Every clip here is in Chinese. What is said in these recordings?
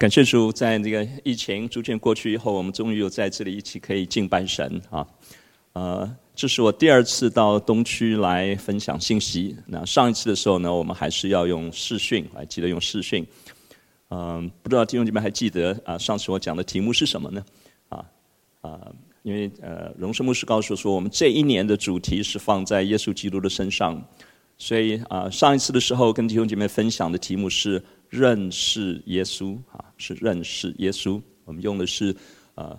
感谢主，在这个疫情逐渐过去以后，我们终于又在这里一起可以敬拜神啊。呃，这是我第二次到东区来分享信息。那上一次的时候呢，我们还是要用视讯，还记得用视讯。嗯、不知道弟兄姐妹还记得啊？上次我讲的题目是什么呢？啊啊，因为呃，荣生牧师告诉我说，我们这一年的主题是放在耶稣基督的身上，所以啊，上一次的时候跟弟兄姐妹分享的题目是。认识耶稣啊，是认识耶稣。我们用的是啊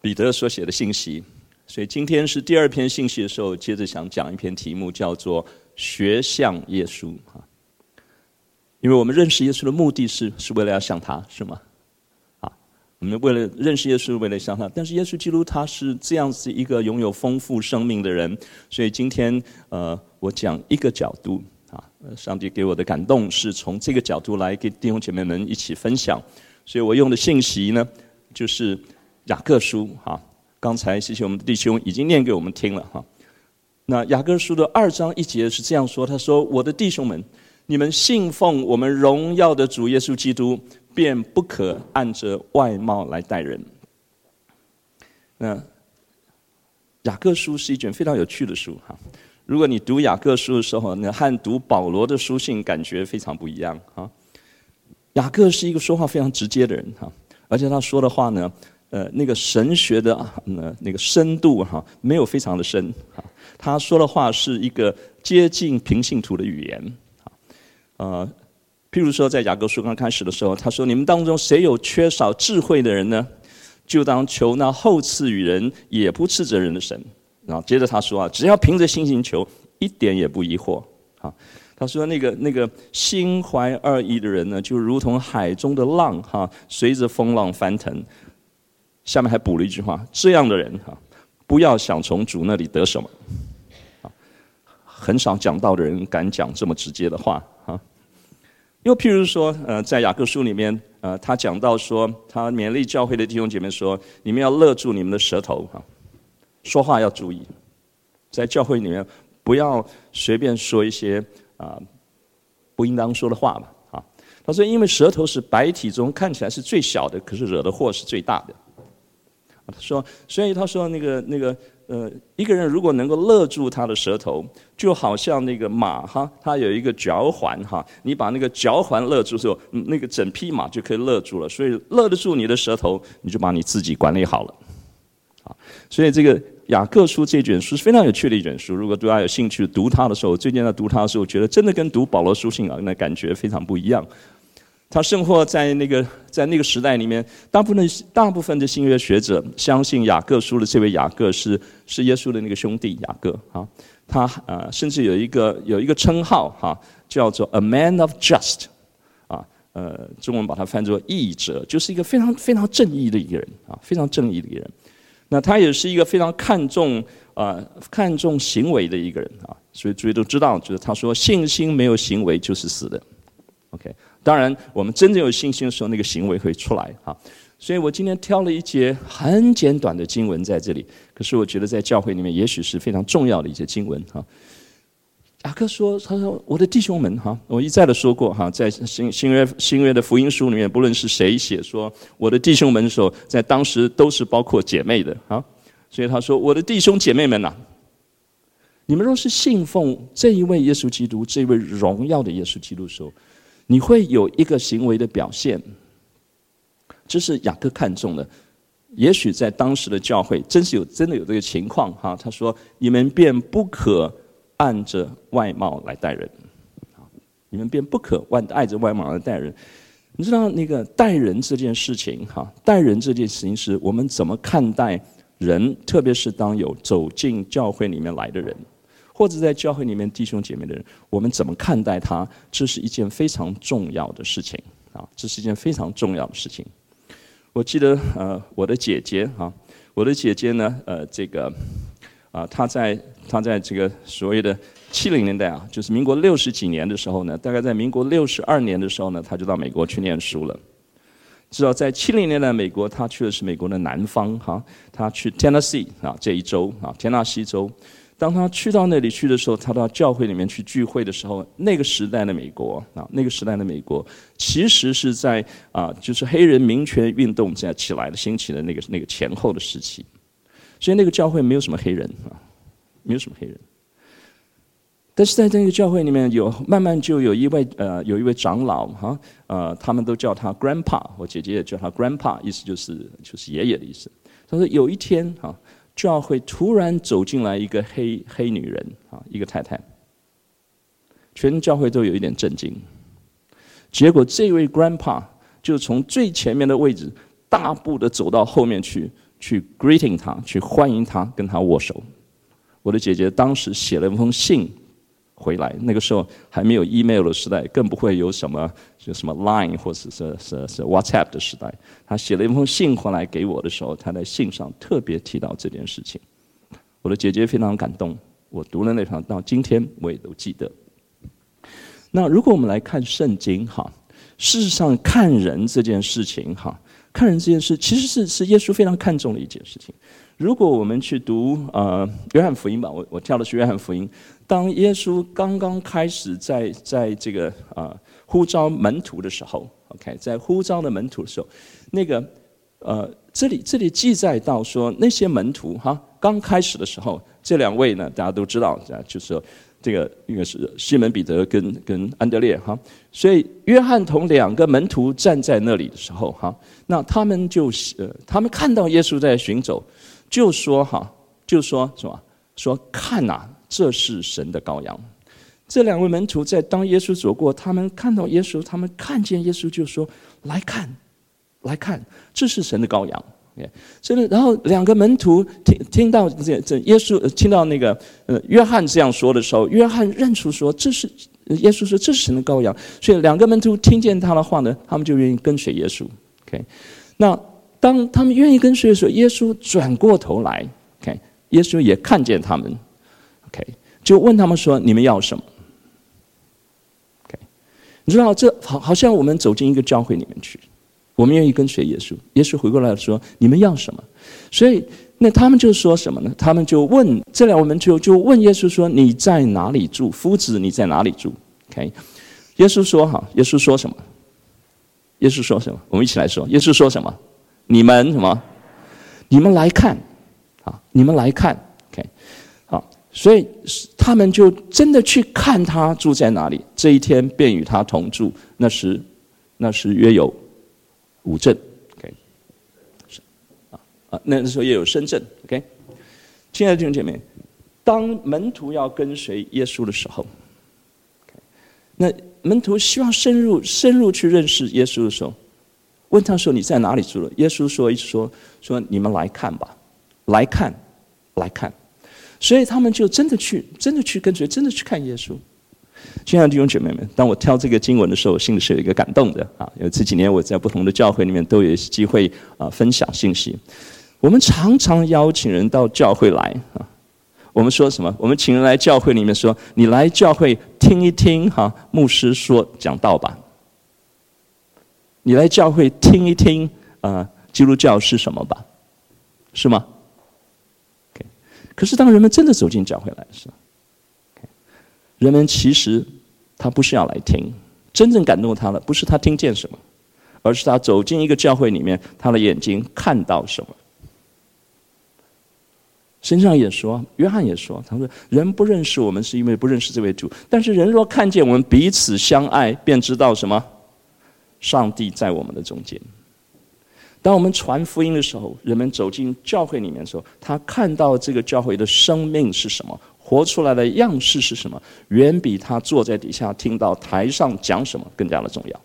彼得所写的信息，所以今天是第二篇信息的时候，接着想讲一篇题目，叫做“学像耶稣”啊。因为我们认识耶稣的目的是是为了要像他，是吗？啊，我们为了认识耶稣，为了像他。但是耶稣基督他是这样子一个拥有丰富生命的人，所以今天呃，我讲一个角度。啊，上帝给我的感动是从这个角度来给弟兄姐妹们一起分享，所以我用的信息呢，就是雅各书哈。刚才谢谢我们的弟兄已经念给我们听了哈。那雅各书的二章一节是这样说：他说，我的弟兄们，你们信奉我们荣耀的主耶稣基督，便不可按着外貌来待人。那雅各书是一卷非常有趣的书哈。如果你读雅各书的时候呢，和读保罗的书信感觉非常不一样啊。雅各是一个说话非常直接的人哈，而且他说的话呢，呃，那个神学的呃那个深度哈，没有非常的深啊。他说的话是一个接近平信徒的语言啊。呃，譬如说在雅各书刚开始的时候，他说：“你们当中谁有缺少智慧的人呢？就当求那厚赐与人也不斥责人的神。”然后接着他说啊，只要凭着信心求，一点也不疑惑。啊，他说那个那个心怀二意的人呢，就如同海中的浪哈，随着风浪翻腾。下面还补了一句话：这样的人哈，不要想从主那里得什么。啊，很少讲道的人敢讲这么直接的话啊。又譬如说，呃，在雅各书里面，呃，他讲到说，他勉励教会的弟兄姐妹说，你们要勒住你们的舌头哈。说话要注意，在教会里面不要随便说一些啊不应当说的话吧啊。他说，因为舌头是百体中看起来是最小的，可是惹的祸是最大的。他说，所以他说那个那个呃，一个人如果能够勒住他的舌头，就好像那个马哈，它有一个嚼环哈，你把那个嚼环勒住之后，那个整匹马就可以勒住了。所以勒得住你的舌头，你就把你自己管理好了。啊，所以这个雅各书这卷书是非常有趣的一卷书。如果大家有兴趣读它的时候，最近在读它的时候，我觉得真的跟读保罗书信啊，那感觉非常不一样。他生活在那个在那个时代里面，大部分大部分的新约学者相信雅各书的这位雅各是是耶稣的那个兄弟雅各啊。他呃甚至有一个有一个称号哈，叫做 A Man of Just 啊，呃中文把它翻作义者，就是一个非常非常正义的一个人啊，非常正义的一个人。那他也是一个非常看重啊、看重行为的一个人啊，所以诸位都知道，就是他说信心没有行为就是死的。OK，当然我们真正有信心的时候，那个行为会出来啊。所以我今天挑了一节很简短的经文在这里，可是我觉得在教会里面也许是非常重要的一节经文啊。雅各说：“他说我的弟兄们哈，我一再的说过哈，在新新约新约的福音书里面，不论是谁写说我的弟兄们的时候，在当时都是包括姐妹的哈。所以他说：我的弟兄姐妹们呐，你们若是信奉这一位耶稣基督，这一位荣耀的耶稣基督的时候，你会有一个行为的表现，这是雅各看重的。也许在当时的教会，真是有真的有这个情况哈。他说：你们便不可。”按着外貌来待人，你们便不可按按着外貌来待人。你知道那个待人这件事情，哈，待人这件事情是我们怎么看待人，特别是当有走进教会里面来的人，或者在教会里面弟兄姐妹的人，我们怎么看待他？这是一件非常重要的事情啊，这是一件非常重要的事情。我记得呃，我的姐姐哈，我的姐姐呢，呃，这个。啊，她在他在这个所谓的七零年代啊，就是民国六十几年的时候呢，大概在民国六十二年的时候呢，他就到美国去念书了。知道在七零年代美国，他去的是美国的南方哈，他去 Tennessee 啊这一州啊，田纳西州。当他去到那里去的时候，他到教会里面去聚会的时候，那个时代的美国啊，那个时代的美国，其实是在啊，就是黑人民权运动在起来的兴起的那个那个前后的时期，所以那个教会没有什么黑人啊，没有什么黑人。但是在这个教会里面有慢慢就有一位呃有一位长老哈呃他们都叫他 Grandpa，我姐姐也叫他 Grandpa，意思就是就是爷爷的意思。他说有一天哈教会突然走进来一个黑黑女人啊一个太太，全教会都有一点震惊。结果这位 Grandpa 就从最前面的位置大步的走到后面去去 greeting 他去欢迎他跟他握手。我的姐姐当时写了一封信。回来那个时候还没有 email 的时代，更不会有什么就什么 line 或是是是，是 WhatsApp 的时代。她写了一封信回来给我的时候，她在信上特别提到这件事情。我的姐姐非常感动，我读了那场到今天我也都记得。那如果我们来看圣经哈，事实上看人这件事情哈，看人这件事其实是是耶稣非常看重的一件事情。如果我们去读呃约翰福音吧，我我跳的是约翰福音。当耶稣刚刚开始在在这个啊呼召门徒的时候，OK，在呼召的门徒的时候，那个呃这里这里记载到说那些门徒哈刚开始的时候，这两位呢大家都知道，就是这个应该是西门彼得跟跟安德烈哈，所以约翰同两个门徒站在那里的时候哈，那他们就呃他们看到耶稣在行走，就说哈就说什么说看呐。这是神的羔羊。这两位门徒在当耶稣走过，他们看到耶稣，他们看见耶稣就说：“来看，来看，这是神的羔羊。”所以，然后两个门徒听听到这这耶稣听到那个呃约翰这样说的时候，约翰认出说：“这是耶稣说这是神的羔羊。”所以两个门徒听见他的话呢，他们就愿意跟随耶稣。OK，那当他们愿意跟随的时候，耶稣转过头来，OK，耶稣也看见他们。OK，就问他们说：“你们要什么？”OK，你知道这好，好像我们走进一个教会里面去，我们愿意跟随耶稣。耶稣回过来说：“你们要什么？”所以那他们就说什么呢？他们就问这两我们就就问耶稣说：“你在哪里住？夫子，你在哪里住？”OK，耶稣说：“哈，耶稣说什么？耶稣说什么？我们一起来说。耶稣说什么？你们什么？你们来看，啊，你们来看，OK，好。”所以他们就真的去看他住在哪里。这一天便与他同住。那时，那时约有五镇。OK，啊啊，那时候也有深圳。OK，亲爱的弟兄姐妹，当门徒要跟随耶稣的时候那门徒希望深入深入去认识耶稣的时候，问他说：“你在哪里住了？”耶稣说：“一直说说你们来看吧，来看，来看。”所以他们就真的去，真的去跟随，真的去看耶稣。亲爱的弟兄姐妹们，当我挑这个经文的时候，我心里是有一个感动的啊。因为这几年我在不同的教会里面都有机会啊分享信息。我们常常邀请人到教会来啊。我们说什么？我们请人来教会里面说：“你来教会听一听哈，牧师说讲道吧。”你来教会听一听啊，基督教是什么吧？是吗？可是，当人们真的走进教会来的时候，人们其实他不是要来听，真正感动他的不是他听见什么，而是他走进一个教会里面，他的眼睛看到什么。圣上也说，约翰也说，他说：“人不认识我们，是因为不认识这位主。但是人若看见我们彼此相爱，便知道什么？上帝在我们的中间。”当我们传福音的时候，人们走进教会里面的时候，他看到这个教会的生命是什么，活出来的样式是什么，远比他坐在底下听到台上讲什么更加的重要。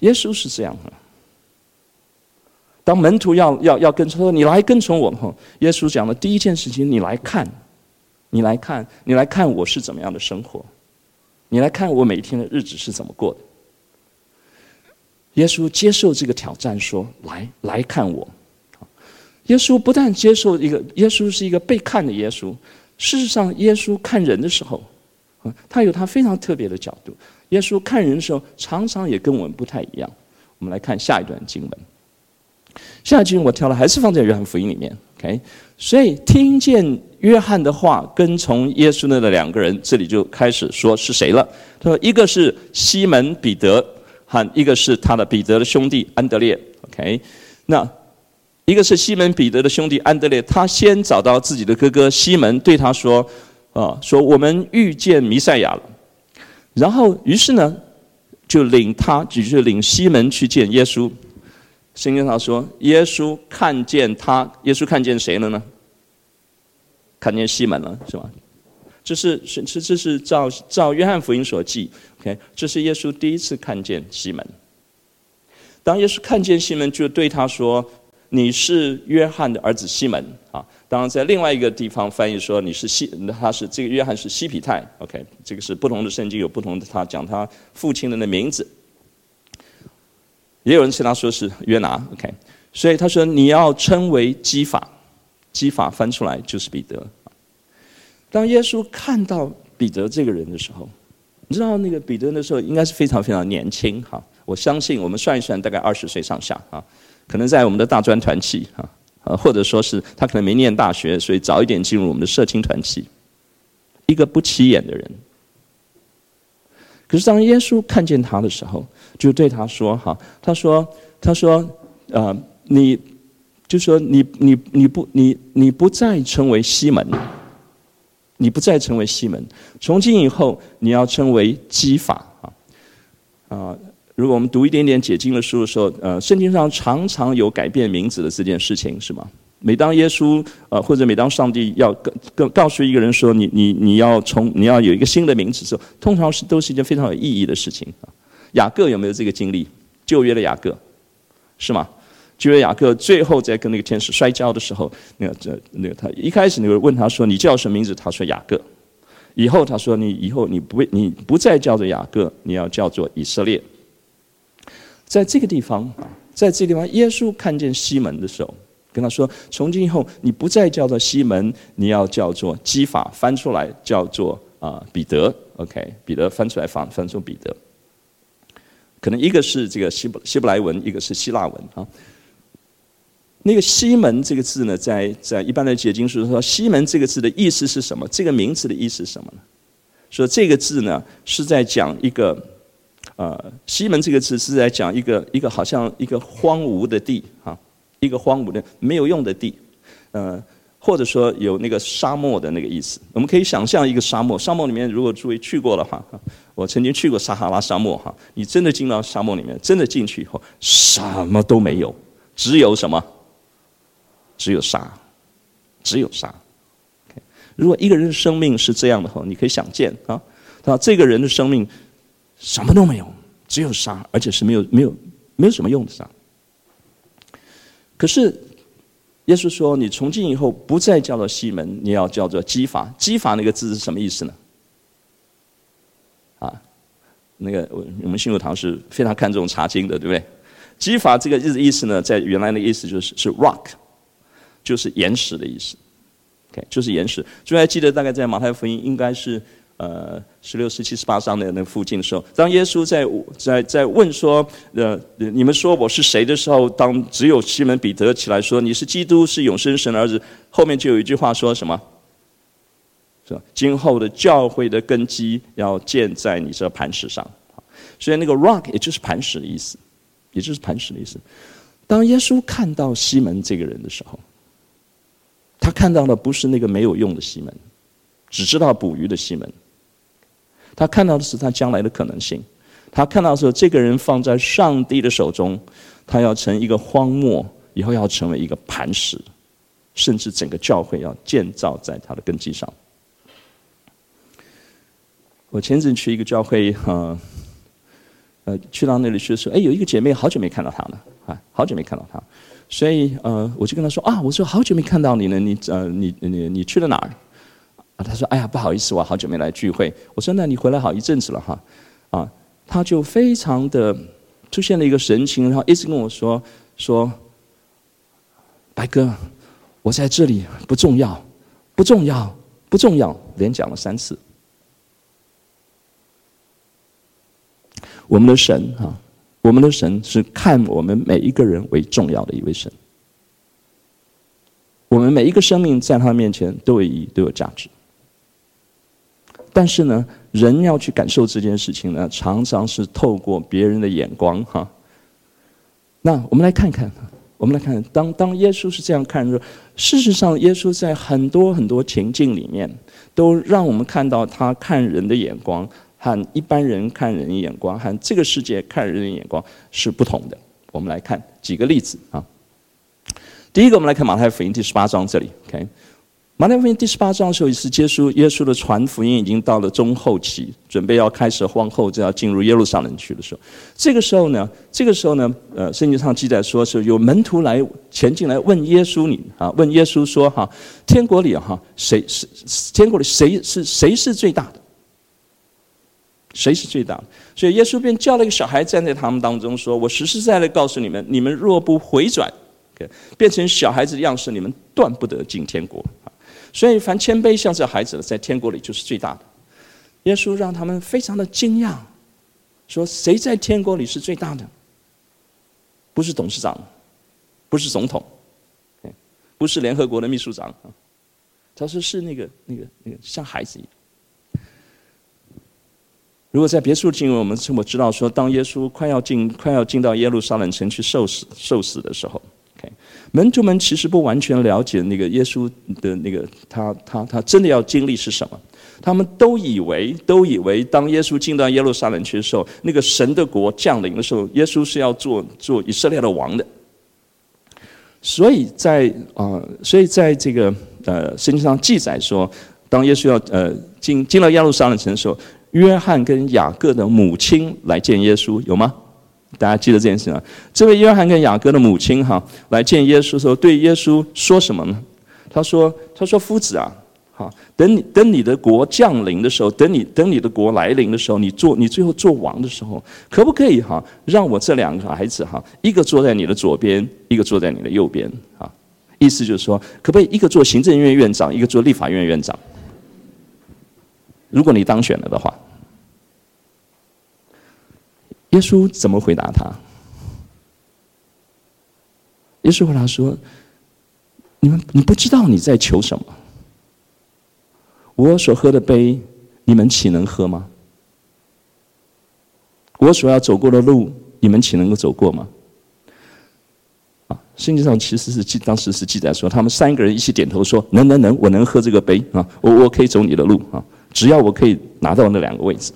耶稣是这样的。当门徒要要要跟他，说你来跟从我们，耶稣讲的第一件事情，你来看，你来看，你来看我是怎么样的生活，你来看我每天的日子是怎么过的。耶稣接受这个挑战，说：“来，来看我。”耶稣不但接受一个，耶稣是一个被看的耶稣。事实上，耶稣看人的时候，他有他非常特别的角度。耶稣看人的时候，常常也跟我们不太一样。我们来看下一段经文。下一段经文我挑了，还是放在约翰福音里面。OK，所以听见约翰的话跟从耶稣那的两个人，这里就开始说是谁了。他说，一个是西门彼得，和一个是他的彼得的兄弟安德烈。OK，那一个是西门彼得的兄弟安德烈，他先找到自己的哥哥西门，对他说：“啊，说我们遇见弥赛亚了。”然后，于是呢，就领他，就是领西门去见耶稣。圣经上说，耶稣看见他，耶稣看见谁了呢？看见西门了，是吧？这是是这这是照照约翰福音所记，OK，这是耶稣第一次看见西门。当耶稣看见西门，就对他说：“你是约翰的儿子西门。”啊，当然在另外一个地方翻译说：“你是西，他是这个约翰是西皮太。”OK，这个是不同的圣经有不同的他讲他父亲的那名字。也有人称他说是约拿，OK，所以他说你要称为基法，基法翻出来就是彼得。当耶稣看到彼得这个人的时候，你知道那个彼得那时候应该是非常非常年轻哈，我相信我们算一算大概二十岁上下啊，可能在我们的大专团契啊，啊或者说是他可能没念大学，所以早一点进入我们的社青团契，一个不起眼的人。可是当耶稣看见他的时候，就对他说：“哈，他说，他说，呃，你，就说你，你，你不，你，你不再称为西门，你不再成为西门，从今以后你要称为基法啊。啊，如果我们读一点点解经的书的时候，呃，圣经上常常有改变名字的这件事情，是吗？”每当耶稣呃，或者每当上帝要告告告诉一个人说，你你你要从你要有一个新的名字的时候，通常是都是一件非常有意义的事情啊。雅各有没有这个经历？旧约的雅各，是吗？旧约雅各最后在跟那个天使摔跤的时候，那个这那个他一开始那个问他说，你叫什么名字？他说雅各。以后他说，你以后你不你不再叫做雅各，你要叫做以色列。在这个地方啊，在这个地方，耶稣看见西门的时候。跟他说：“从今以后，你不再叫做西门，你要叫做基法，翻出来叫做啊、彼得。OK，彼得翻出来翻翻出彼得。可能一个是这个希伯希伯来文，一个是希腊文啊。那个西门这个字呢，在在一般的解经书说，西门这个字的意思是什么？这个名字的意思是什么呢？说这个字呢是在讲一个呃，西门这个字是在讲一个一个好像一个荒芜的地啊。”一个荒芜的、没有用的地，呃，或者说有那个沙漠的那个意思。我们可以想象一个沙漠，沙漠里面如果诸位去过的话，我曾经去过撒哈拉沙漠哈，你真的进到沙漠里面，真的进去以后，什么都没有，只有什么？只有沙，只有沙。如果一个人的生命是这样的话，你可以想见啊，他这个人的生命什么都没有，只有沙，而且是没有、没有、没有什么用的沙。可是，耶稣说：“你从今以后不再叫做西门，你要叫做基法。基法那个字是什么意思呢？啊，那个我们信友堂是非常看重查经的，对不对？基法这个意意思呢，在原来的意思就是是 rock，就是岩石的意思。OK，就是岩石。就还记得大概在马太福音应该是。”呃，十六、十七、十八章的那附近的时候，当耶稣在在在问说：“呃，你们说我是谁的时候，当只有西门彼得起来说你是基督，是永生神的儿子，后面就有一句话说什么？是吧？今后的教会的根基要建在你这磐石上。所以那个 rock 也就是磐石的意思，也就是磐石的意思。当耶稣看到西门这个人的时候，他看到的不是那个没有用的西门，只知道捕鱼的西门。他看到的是他将来的可能性，他看到的是这个人放在上帝的手中，他要成一个荒漠，以后要成为一个磐石，甚至整个教会要建造在他的根基上。我前阵去一个教会，呃，呃，去到那里去的时候，哎，有一个姐妹好久没看到她了，啊，好久没看到她，所以呃，我就跟他说啊，我说好久没看到你了，你呃，你你你去了哪儿？啊，他说：“哎呀，不好意思，我好久没来聚会。”我说：“那你回来好一阵子了哈。”啊，他就非常的出现了一个神情，然后一直跟我说：“说，白哥，我在这里不重要，不重要，不重要。”连讲了三次。我们的神哈，我们的神是看我们每一个人为重要的一位神。我们每一个生命在他面前都有意义，都有价值。但是呢，人要去感受这件事情呢，常常是透过别人的眼光哈。那我们来看看，我们来看看，当当耶稣是这样看的时候，事实上，耶稣在很多很多情境里面，都让我们看到他看人的眼光和一般人看人的眼光和这个世界看人的眼光是不同的。我们来看几个例子啊。第一个，我们来看马太福音第十八章这里，OK。马太福音第十八章的时候，也是耶稣耶稣的传福音已经到了中后期，准备要开始皇后就要进入耶路撒冷去的时候，这个时候呢，这个时候呢，呃，圣经上记载说是有门徒来前进来问耶稣你啊，问耶稣说哈，天国里哈谁是天国里谁是谁是最大的？谁是最大的？所以耶稣便叫了一个小孩站在他们当中，说：“我实实在在告诉你们，你们若不回转，变成小孩子的样式，你们断不得进天国。”所以，凡谦卑像这孩子的，在天国里就是最大的。耶稣让他们非常的惊讶，说：“谁在天国里是最大的？不是董事长，不是总统，不是联合国的秘书长。他说是那个、那个、那个像孩子一样。如果在别处经文，我们我知道说，当耶稣快要进、快要进到耶路撒冷城去受死、受死的时候。”门徒们其实不完全了解那个耶稣的那个他他他真的要经历是什么，他们都以为都以为当耶稣进到耶路撒冷去的时候，那个神的国降临的时候，耶稣是要做做以色列的王的。所以在啊，所以在这个呃圣经上记载说，当耶稣要呃进进了耶路撒冷城的时候，约翰跟雅各的母亲来见耶稣，有吗？大家记得这件事吗？这位约翰跟雅各的母亲哈来见耶稣的时候，对耶稣说什么呢？他说：“他说夫子啊，好，等你等你的国降临的时候，等你等你的国来临的时候，你做你最后做王的时候，可不可以哈让我这两个孩子哈，一个坐在你的左边，一个坐在你的右边啊？意思就是说，可不可以一个做行政院院长，一个做立法院院长？如果你当选了的话。”耶稣怎么回答他？耶稣回答说：“你们你不知道你在求什么？我所喝的杯，你们岂能喝吗？我所要走过的路，你们岂能够走过吗？”啊，圣经上其实是记当时是记载说，他们三个人一起点头说：“能能能，我能喝这个杯啊，我我可以走你的路啊，只要我可以拿到那两个位置。”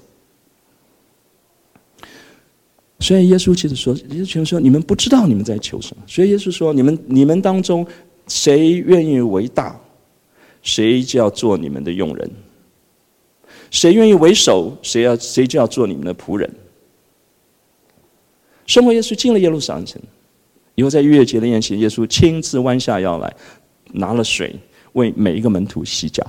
所以耶稣其实说：“耶稣全说，你们不知道你们在求什么。所以耶稣说：你们你们当中谁愿意为大，谁就要做你们的用人；谁愿意为首，谁要谁就要做你们的仆人。”生活耶稣进了耶路撒冷城，以后在逾越节的宴席，耶稣亲自弯下腰来，拿了水为每一个门徒洗脚。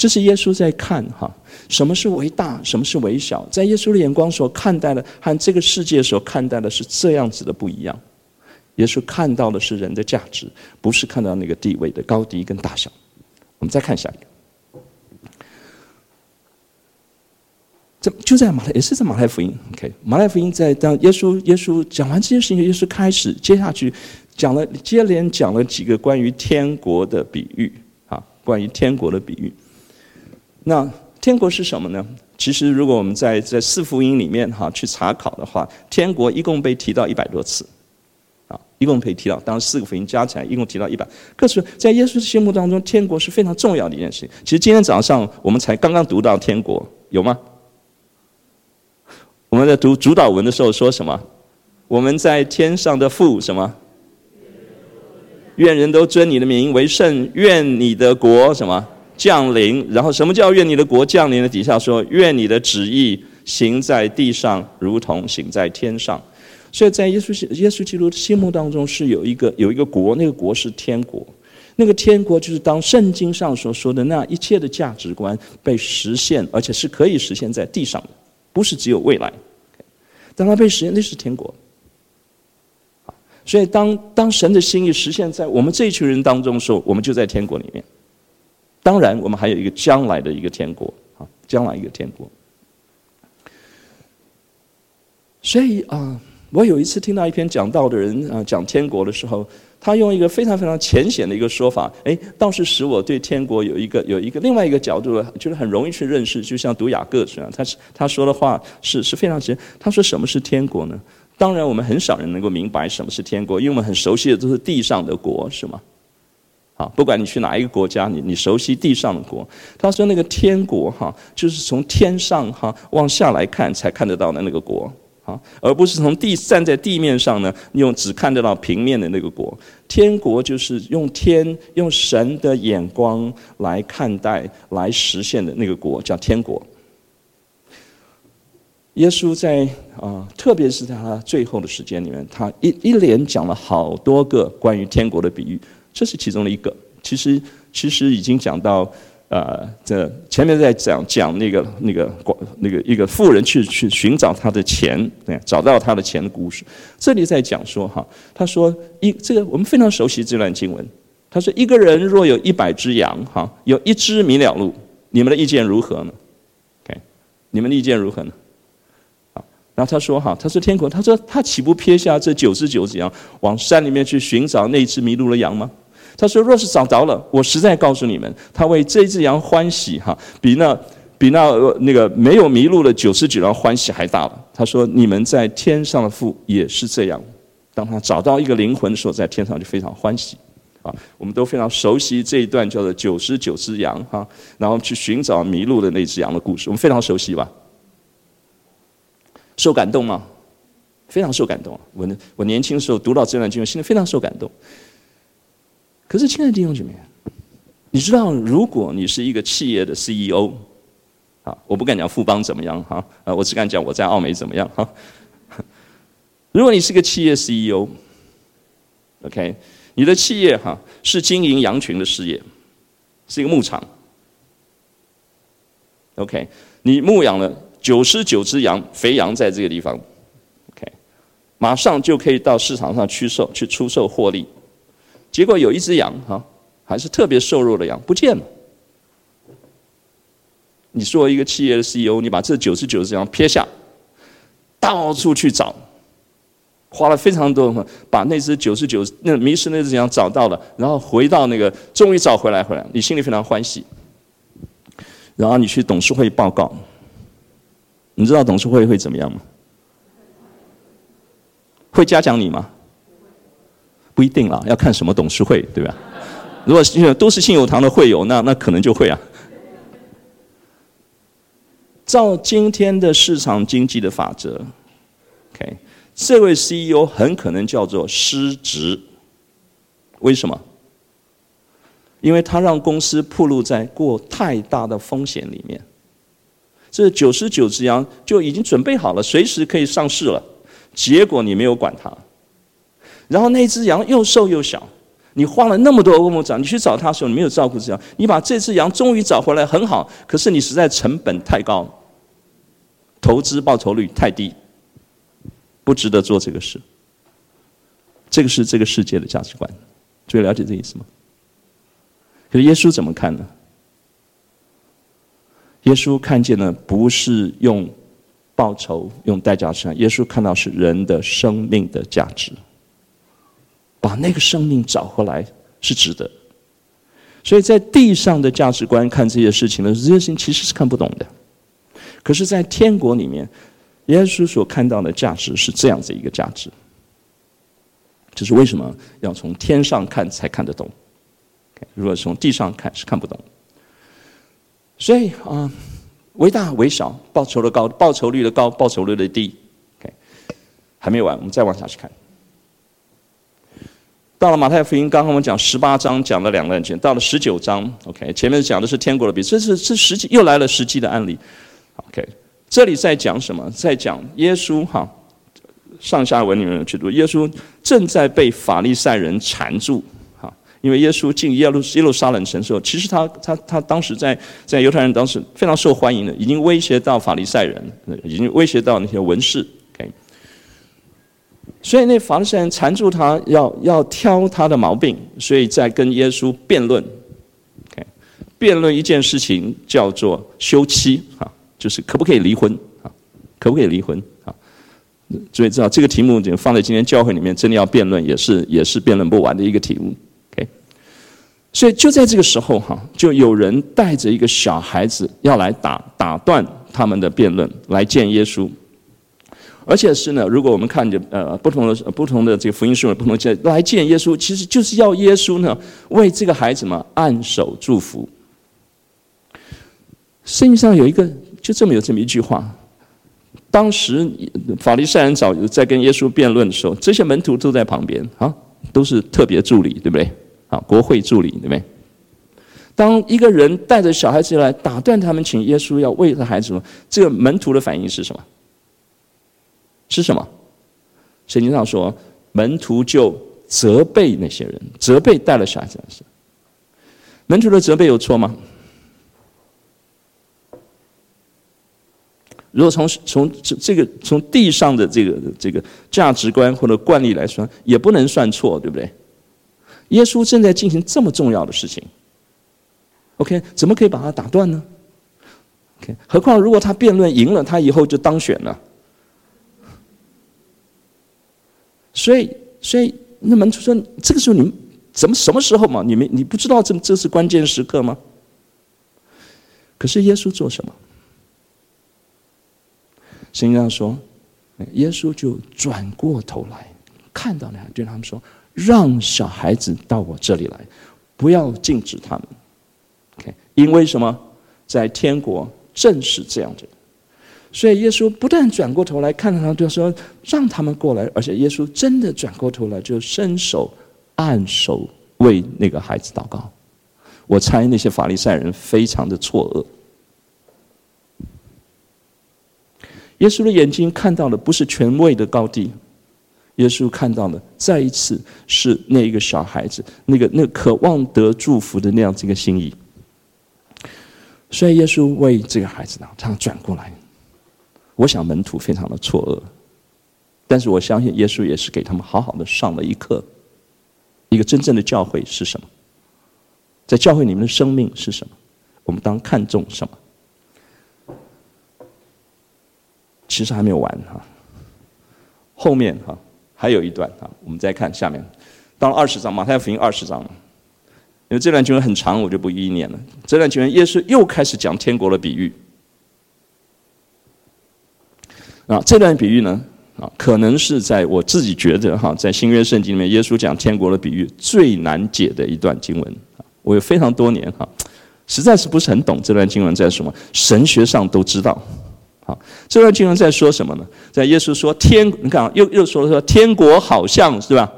这是耶稣在看哈，什么是为大，什么是为小，在耶稣的眼光所看待的和这个世界所看待的是这样子的不一样。耶稣看到的是人的价值，不是看到那个地位的高低跟大小。我们再看下一个，这就在马太，也是在马太福音。OK，马太福音在当耶稣耶稣讲完这件事情，耶稣开始接下去讲了接连讲了几个关于天国的比喻啊，关于天国的比喻。那天国是什么呢？其实，如果我们在在四福音里面哈去查考的话，天国一共被提到一百多次，啊，一共可以提到，当然四个福音加起来一共提到一百。可是，在耶稣心目当中，天国是非常重要的一件事情。其实今天早上我们才刚刚读到天国，有吗？我们在读主祷文的时候说什么？我们在天上的父什么？愿人都尊你的名为圣，愿你的国什么？降临，然后什么叫愿你的国降临的底下说，愿你的旨意行在地上，如同行在天上。所以在耶稣耶稣基督的心目当中是有一个有一个国，那个国是天国，那个天国就是当圣经上所说的那一切的价值观被实现，而且是可以实现在地上的，不是只有未来。当它被实现，那是天国。所以当当神的心意实现在我们这一群人当中的时候，我们就在天国里面。当然，我们还有一个将来的一个天国啊，将来一个天国。所以啊，我有一次听到一篇讲道的人啊讲天国的时候，他用一个非常非常浅显的一个说法，哎，倒是使我对天国有一个有一个另外一个角度，就是很容易去认识。就像读雅各书啊，他是他说的话是是非常直接。他说什么是天国呢？当然，我们很少人能够明白什么是天国，因为我们很熟悉的都是地上的国，是吗？啊，不管你去哪一个国家，你你熟悉地上的国。他说那个天国哈，就是从天上哈往下来看才看得到的那个国啊。而不是从地站在地面上呢，用只看得到平面的那个国。天国就是用天用神的眼光来看待、来实现的那个国，叫天国。耶稣在啊，特别是在他最后的时间里面，他一一连讲了好多个关于天国的比喻，这是其中的一个。其实其实已经讲到。呃，这前面在讲讲那个那个广那个一个富人去去寻找他的钱，对，找到他的钱的故事。这里在讲说哈，他说一这个我们非常熟悉这段经文。他说一个人若有一百只羊，哈，有一只迷了路，你们的意见如何呢？OK，你们的意见如何呢？然后他说哈，他说天国，他说他岂不撇下这九十九只羊，往山里面去寻找那只迷路的羊吗？他说：“若是找着了，我实在告诉你们，他为这只羊欢喜哈，比那比那那个没有迷路的九十九羊欢喜还大了。”他说：“你们在天上的父也是这样，当他找到一个灵魂的时候，在天上就非常欢喜。”啊，我们都非常熟悉这一段叫做“九十九只羊”哈，然后去寻找迷路的那只羊的故事，我们非常熟悉吧？受感动吗？非常受感动。我我年轻的时候读到这段经文，心里非常受感动。可是，亲爱的弟兄姐妹，你知道，如果你是一个企业的 CEO，啊，我不敢讲富邦怎么样哈，啊，我只敢讲我在澳美怎么样哈。如果你是个企业 CEO，OK，你的企业哈是经营羊群的事业，是一个牧场，OK，你牧养了九十九只羊，肥羊在这个地方，OK，马上就可以到市场上去售，去出售获利。结果有一只羊哈，还是特别瘦弱的羊，不见了。你作为一个企业的 CEO，你把这九十九只羊撇下，到处去找，花了非常多，把那只九十九那迷失那只羊找到了，然后回到那个，终于找回来回来，你心里非常欢喜。然后你去董事会报告，你知道董事会会怎么样吗？会嘉奖你吗？不一定啦，要看什么董事会，对吧？如果是都是信友堂的会友，那那可能就会啊。照今天的市场经济的法则，OK，这位 CEO 很可能叫做失职。为什么？因为他让公司暴露在过太大的风险里面。这九十九只羊就已经准备好了，随时可以上市了，结果你没有管它。然后那只羊又瘦又小，你花了那么多欧姆长，你去找它的时候，你没有照顾这羊，你把这只羊终于找回来很好，可是你实在成本太高，投资报酬率太低，不值得做这个事。这个是这个世界的价值观，注意了解这意思吗？可是耶稣怎么看呢？耶稣看见的不是用报酬、用代价去，耶稣看到是人的生命的价值。把那个生命找回来是值得，所以在地上的价值观看这些事情的时候，这些事情其实是看不懂的。可是，在天国里面，耶稣所看到的价值是这样子一个价值。这是为什么要从天上看才看得懂？如果从地上看是看不懂。所以啊，为大为小，报酬的高，报酬率的高，报酬率的低。OK，还没完，我们再往下去看。到了马太福音，刚刚我们讲十八章讲了两个案件，到了十九章，OK，前面讲的是天国的比，这是这实际又来了实际的案例，OK，这里在讲什么？在讲耶稣哈，上下文里面去读，耶稣正在被法利赛人缠住，因为耶稣进耶路耶路撒冷城的时候，其实他他他当时在在犹太人当时非常受欢迎的，已经威胁到法利赛人，已经威胁到那些文士。所以那法利赛人缠住他，要要挑他的毛病，所以在跟耶稣辩论。OK，辩论一件事情叫做休妻啊，就是可不可以离婚啊？可不可以离婚啊？所以知道这个题目放在今天教会里面，真的要辩论，也是也是辩论不完的一个题目。所以就在这个时候哈，就有人带着一个小孩子要来打打断他们的辩论，来见耶稣。而且是呢，如果我们看着呃不同的不同的这个福音书不同见来见耶稣，其实就是要耶稣呢为这个孩子们按手祝福。圣经上有一个就这么有这么一句话，当时法利赛人早在跟耶稣辩论的时候，这些门徒都在旁边啊，都是特别助理，对不对？啊，国会助理，对不对？当一个人带着小孩子来打断他们，请耶稣要喂他孩子，这个门徒的反应是什么？是什么？圣经上说，门徒就责备那些人，责备带了小孩子来。门徒的责备有错吗？如果从从这这个从地上的这个这个价值观或者惯例来说，也不能算错，对不对？耶稣正在进行这么重要的事情，OK，怎么可以把他打断呢？OK，何况如果他辩论赢了，他以后就当选了。所以，所以那门徒说：“这个时候你们怎么什么时候嘛？你们你不知道这这是关键时刻吗？”可是耶稣做什么？圣经上说，耶稣就转过头来，看到了，对他们说：“让小孩子到我这里来，不要禁止他们。”OK，因为什么？在天国正是这样的。所以耶稣不但转过头来看到他，就说让他们过来，而且耶稣真的转过头来，就伸手按手为那个孩子祷告。我猜那些法利赛人非常的错愕。耶稣的眼睛看到的不是权位的高低，耶稣看到的再一次是那一个小孩子，那个那个渴望得祝福的那样子一个心意。所以耶稣为这个孩子呢，他转过来。我想门徒非常的错愕，但是我相信耶稣也是给他们好好的上了一课。一个真正的教会是什么？在教会里面的生命是什么？我们当看重什么？其实还没有完哈，后面哈还有一段啊，我们再看下面，到了二十章马太福音二十章了，因为这段经文很长，我就不一一念了。这段经文耶稣又开始讲天国的比喻。啊，这段比喻呢，啊，可能是在我自己觉得哈，在新约圣经里面，耶稣讲天国的比喻最难解的一段经文。我有非常多年哈，实在是不是很懂这段经文在什么，神学上都知道。好，这段经文在说什么呢？在耶稣说天，你看，又又说说天国好像是吧？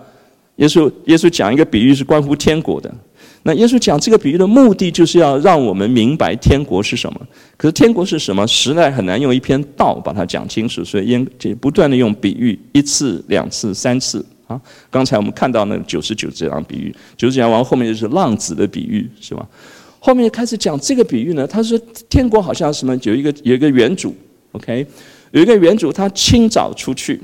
耶稣耶稣讲一个比喻是关乎天国的。那耶稣讲这个比喻的目的，就是要让我们明白天国是什么。可是天国是什么，实在很难用一篇道把它讲清楚，所以耶就不断的用比喻，一次、两次、三次啊。刚才我们看到那九十九这样比喻，九十九讲完后面就是浪子的比喻，是吧？后面开始讲这个比喻呢，他说天国好像什么，有一个有一个园主，OK，有一个园主，他清早出去。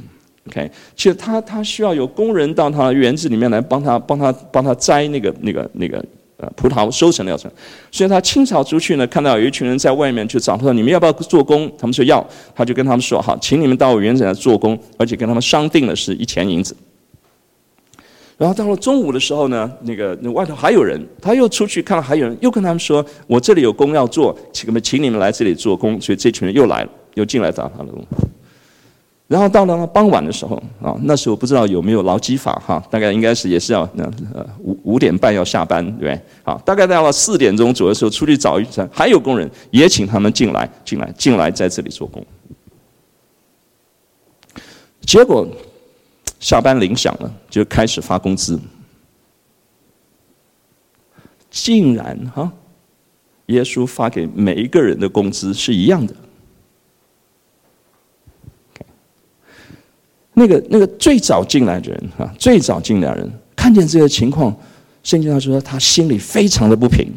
OK，其实他他需要有工人到他的园子里面来帮他帮他帮他摘那个那个那个呃葡萄收成的过程，所以他清早出去呢，看到有一群人在外面去找他说，你们要不要做工？他们说要，他就跟他们说好，请你们到我园子来做工，而且跟他们商定的是一钱银子。然后到了中午的时候呢，那个那外头还有人，他又出去看到还有人，又跟他们说，我这里有工要做，请你们请你们来这里做工，所以这群人又来了，又进来找他了。然后到了傍晚的时候啊，那时候不知道有没有劳基法哈，大概应该是也是要那呃五五点半要下班对不对？好，大概到了四点钟左右的时候出去找一下，还有工人也请他们进来进来进来在这里做工。结果下班铃响了，就开始发工资，竟然哈，耶稣发给每一个人的工资是一样的。那个那个最早进来的人啊，最早进来的人看见这个情况，圣经上说他心里非常的不平，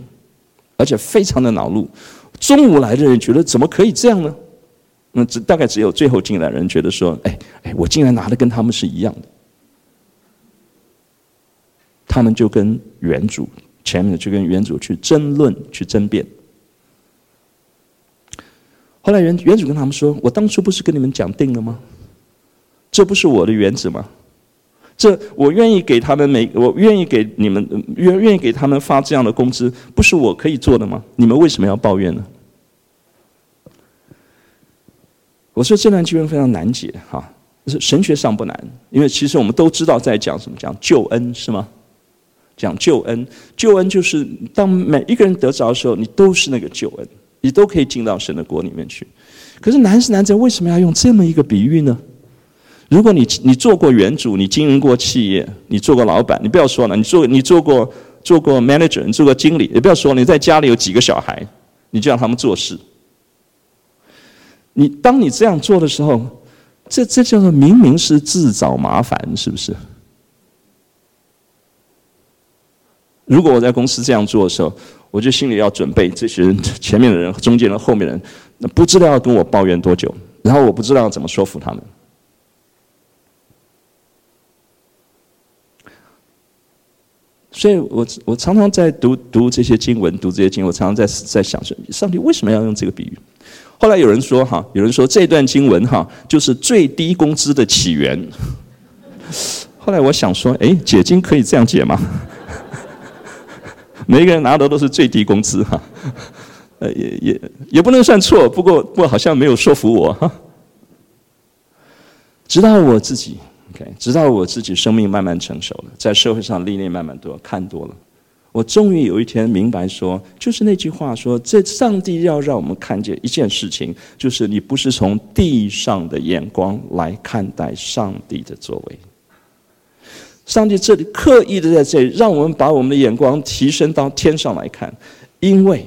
而且非常的恼怒。中午来的人觉得怎么可以这样呢？那只大概只有最后进来的人觉得说，哎哎，我竟然拿的跟他们是一样的。他们就跟原主前面就跟原主去争论去争辩。后来原原主跟他们说，我当初不是跟你们讲定了吗？这不是我的原则吗？这我愿意给他们每，我愿意给你们，愿愿意给他们发这样的工资，不是我可以做的吗？你们为什么要抱怨呢？我说这段经文非常难解哈，是神学上不难，因为其实我们都知道在讲什么，讲救恩是吗？讲救恩，救恩就是当每一个人得着的时候，你都是那个救恩，你都可以进到神的国里面去。可是难是难在为什么要用这么一个比喻呢？如果你你做过园主，你经营过企业，你做过老板，你不要说了，你做你做过做过 manager，你做过经理，也不要说你在家里有几个小孩，你就让他们做事。你当你这样做的时候，这这叫做明明是自找麻烦，是不是？如果我在公司这样做的时候，我就心里要准备这些人前面的人、中间人、后面人，不知道要跟我抱怨多久，然后我不知道要怎么说服他们。所以我我常常在读读这些经文，读这些经，我常常在在想说，上帝为什么要用这个比喻？后来有人说哈，有人说这段经文哈，就是最低工资的起源。后来我想说，哎，解经可以这样解吗？每个人拿的都是最低工资哈，呃，也也也不能算错，不过不过好像没有说服我哈。直到我自己。OK，直到我自己生命慢慢成熟了，在社会上历练慢慢多，看多了，我终于有一天明白说，就是那句话说，这上帝要让我们看见一件事情，就是你不是从地上的眼光来看待上帝的作为。上帝这里刻意的在这里，让我们把我们的眼光提升到天上来看，因为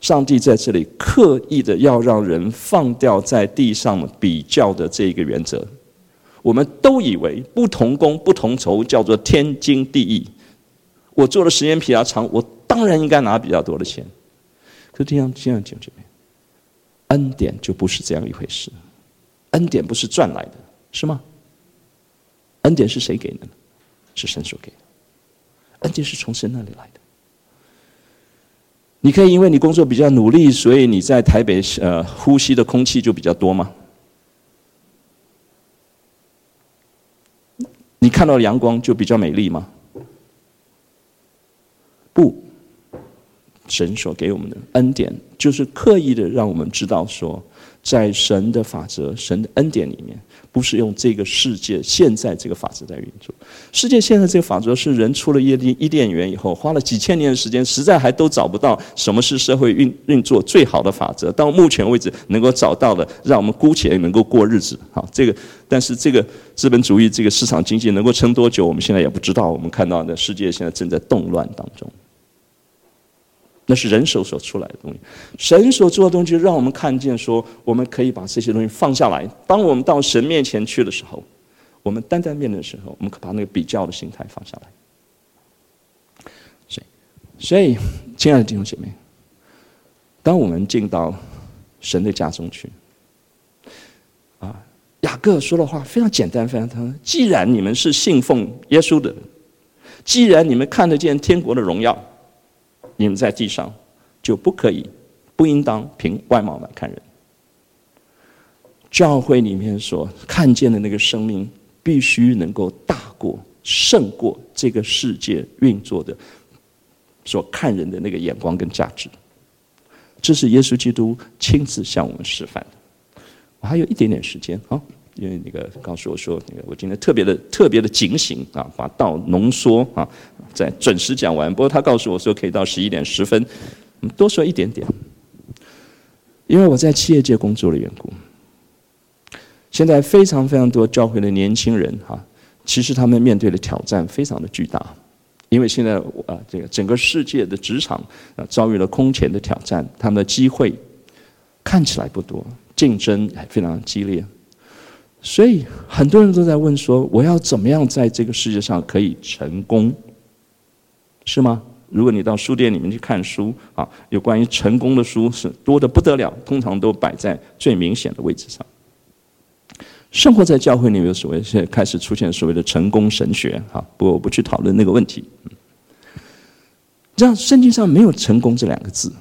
上帝在这里刻意的要让人放掉在地上比较的这一个原则。我们都以为不同工不同酬叫做天经地义。我做的时间比较长，我当然应该拿比较多的钱。可是这样这样讲这边，恩典就不是这样一回事。恩典不是赚来的，是吗？恩典是谁给的呢？是神所给的。恩典是从神那里来的。你可以因为你工作比较努力，所以你在台北呃呼吸的空气就比较多吗？你看到阳光就比较美丽吗？不，神所给我们的恩典就是刻意的让我们知道说，在神的法则、神的恩典里面。不是用这个世界现在这个法则在运作。世界现在这个法则是人出了伊甸伊甸园以后，花了几千年的时间，实在还都找不到什么是社会运运作最好的法则。到目前为止，能够找到的，让我们姑且能够过日子。好，这个但是这个资本主义这个市场经济能够撑多久，我们现在也不知道。我们看到的世界现在正在动乱当中。那是人手所出来的东西，神所做的东西，让我们看见说，我们可以把这些东西放下来。当我们到神面前去的时候，我们单单面对的时候，我们可把那个比较的心态放下来。所以，所以，亲爱的弟兄姐妹，当我们进到神的家中去，啊，雅各说的话非常简单，非常简单。既然你们是信奉耶稣的，既然你们看得见天国的荣耀。你们在地上就不可以，不应当凭外貌来看人。教会里面所看见的那个生命，必须能够大过、胜过这个世界运作的所看人的那个眼光跟价值。这是耶稣基督亲自向我们示范的。我还有一点点时间啊。因为那个告诉我说，那个我今天特别的特别的警醒啊，把道浓缩啊，再准时讲完。不过他告诉我说可以到十一点十分，嗯多说一点点。因为我在企业界工作的缘故，现在非常非常多教会的年轻人哈，其实他们面对的挑战非常的巨大，因为现在啊，这个整个世界的职场啊遭遇了空前的挑战，他们的机会看起来不多，竞争还非常激烈。所以很多人都在问说：“我要怎么样在这个世界上可以成功？是吗？如果你到书店里面去看书啊，有关于成功的书是多得不得了，通常都摆在最明显的位置上。生活在教会里面，所谓现在开始出现所谓的成功神学啊，不过我不去讨论那个问题。这样圣经上没有‘成功’这两个字。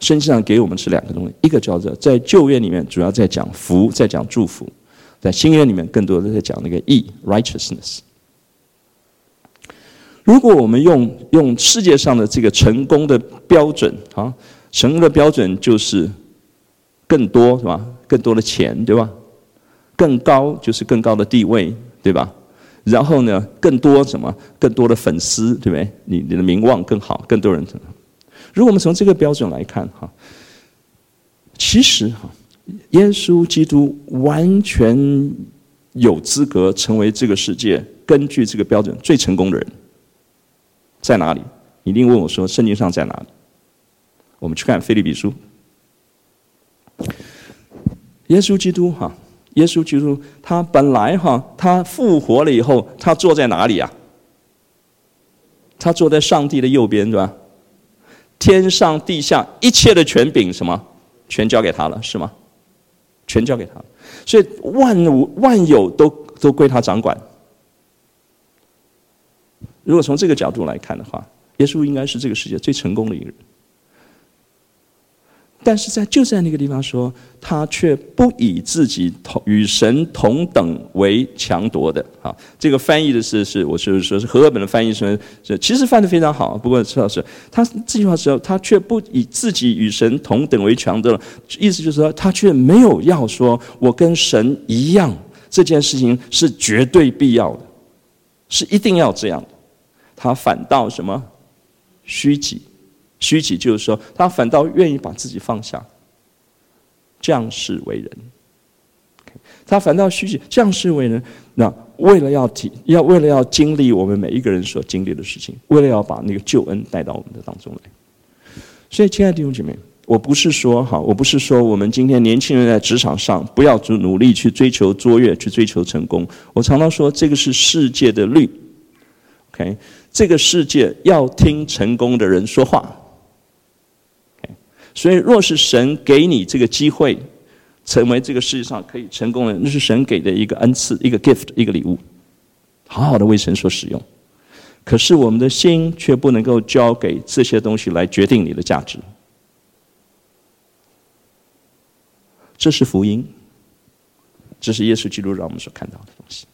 圣经上给我们是两个东西，一个叫做在旧约里面主要在讲福，在讲祝福；在新约里面更多的在讲那个义 （righteousness）。如果我们用用世界上的这个成功的标准啊，成功的标准就是更多是吧？更多的钱对吧？更高就是更高的地位对吧？然后呢，更多什么？更多的粉丝对不对？你你的名望更好，更多人。如果我们从这个标准来看哈，其实哈，耶稣基督完全有资格成为这个世界根据这个标准最成功的人。在哪里？一定问我说，圣经上在哪里？我们去看腓利比书。耶稣基督哈，耶稣基督他本来哈，他复活了以后，他坐在哪里啊？他坐在上帝的右边，对吧？天上地下一切的权柄，什么？全交给他了，是吗？全交给他，所以万物万有都都归他掌管。如果从这个角度来看的话，耶稣应该是这个世界最成功的一个人。但是在就在那个地方说，他却不以自己同与神同等为强夺的。啊，这个翻译的是是，我是说是和合本的翻译是是，其实翻的非常好。不过陈老师，他这句话时候，他却不以自己与神同等为强夺，意思就是说，他却没有要说我跟神一样，这件事情是绝对必要的，是一定要这样的。他反倒什么虚己。虚己就是说，他反倒愿意把自己放下，降世为人。他反倒虚己，降世为人。那为了要体，要为了要经历我们每一个人所经历的事情，为了要把那个救恩带到我们的当中来。所以，亲爱的弟兄姐妹，我不是说哈，我不是说我们今天年轻人在职场上不要努力去追求卓越，去追求成功。我常常说，这个是世界的律。OK，这个世界要听成功的人说话。所以，若是神给你这个机会，成为这个世界上可以成功的人，那是神给的一个恩赐，一个 gift，一个礼物，好好的为神所使用。可是，我们的心却不能够交给这些东西来决定你的价值。这是福音，这是耶稣基督让我们所看到的东西。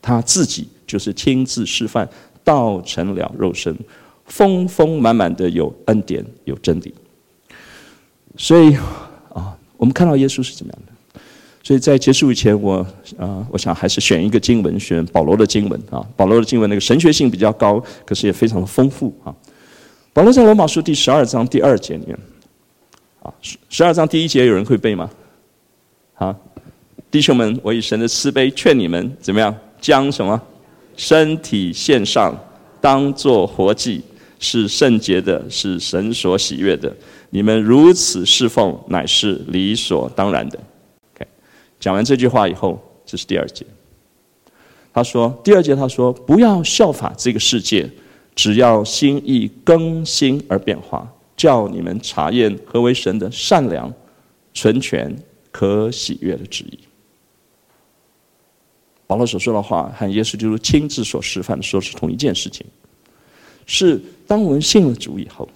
他自己就是亲自示范，道成了肉身，丰丰满满的有恩典，有真理。所以啊，我们看到耶稣是怎么样的。所以在结束以前，我啊，我想还是选一个经文，选保罗的经文啊。保罗的经文那个神学性比较高，可是也非常的丰富啊。保罗在罗马书第十二章第二节里面，啊，十二章第一节有人会背吗？啊，弟兄们，我以神的慈悲劝你们怎么样，将什么身体献上，当作活祭，是圣洁的，是神所喜悦的。你们如此侍奉，乃是理所当然的。OK，讲完这句话以后，这是第二节。他说：“第二节，他说，不要效法这个世界，只要心意更新而变化，叫你们查验何为神的善良、纯全、可喜悦的旨意。”保罗所说的话和耶稣基督亲自所示范的说是同一件事情，是当我们信了主以后。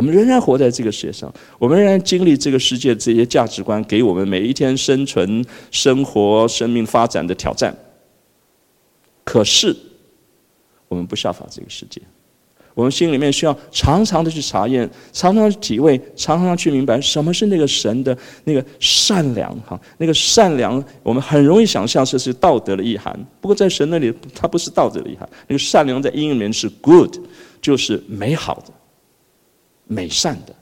我们仍然活在这个世界上，我们仍然经历这个世界这些价值观给我们每一天生存、生活、生命发展的挑战。可是，我们不效法这个世界，我们心里面需要常常的去查验，常常去体会，常常去明白什么是那个神的那个善良哈，那个善良，我们很容易想象这是道德的意涵。不过在神那里，它不是道德的意涵，那个善良在英文里面是 good，就是美好的。美善的，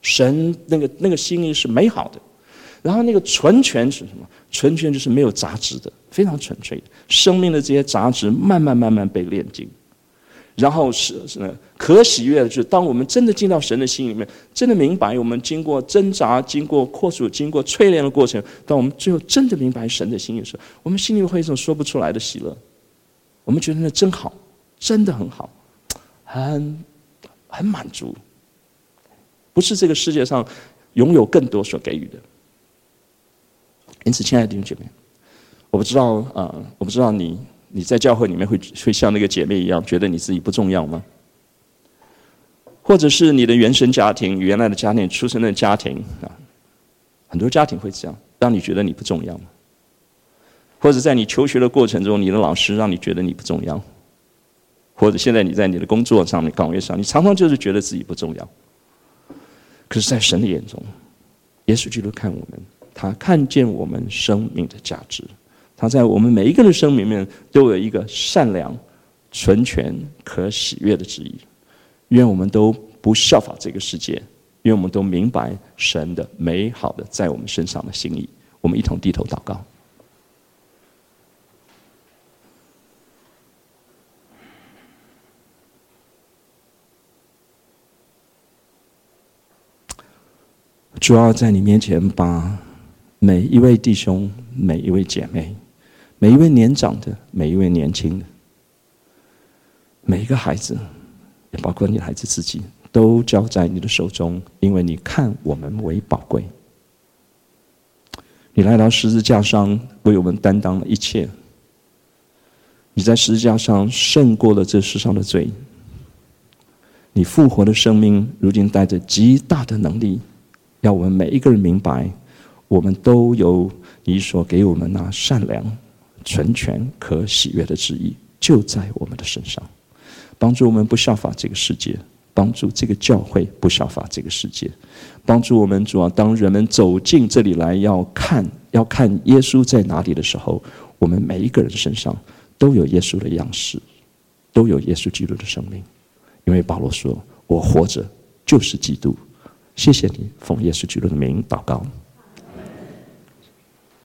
神那个那个心意是美好的，然后那个纯全是什么？纯全就是没有杂质的，非常纯粹的。生命的这些杂质慢慢慢慢被炼净，然后是是可喜悦的，就是当我们真的进到神的心里面，真的明白我们经过挣扎、经过扩展、经过淬炼的过程，当我们最后真的明白神的心意的时候，我们心里会有一种说不出来的喜乐。我们觉得那真好，真的很好，很。很满足，不是这个世界上拥有更多所给予的。因此，亲爱的弟兄姐妹，我不知道啊、我不知道你你在教会里面会会像那个姐妹一样，觉得你自己不重要吗？或者是你的原生家庭、原来的家庭、出生的家庭啊，很多家庭会这样，让你觉得你不重要。或者在你求学的过程中，你的老师让你觉得你不重要。或者现在你在你的工作上面、岗位上，你常常就是觉得自己不重要。可是，在神的眼中，耶稣基督看我们，他看见我们生命的价值，他在我们每一个人的生命里面都有一个善良、纯全、可喜悦的旨意。愿我们都不效法这个世界，愿我们都明白神的美好的在我们身上的心意。我们一同低头祷告。主要在你面前，把每一位弟兄、每一位姐妹、每一位年长的、每一位年轻的、每一个孩子，也包括你孩子自己，都交在你的手中，因为你看我们为宝贵。你来到十字架上，为我们担当了一切。你在十字架上胜过了这世上的罪。你复活的生命，如今带着极大的能力。要我们每一个人明白，我们都有你所给我们那善良、纯全、可喜悦的旨意，就在我们的身上，帮助我们不效法这个世界，帮助这个教会不效法这个世界，帮助我们主要当人们走进这里来要看要看耶稣在哪里的时候，我们每一个人身上都有耶稣的样式，都有耶稣基督的生命，因为保罗说：“我活着就是基督。”谢谢你，奉耶稣基督的名祷告。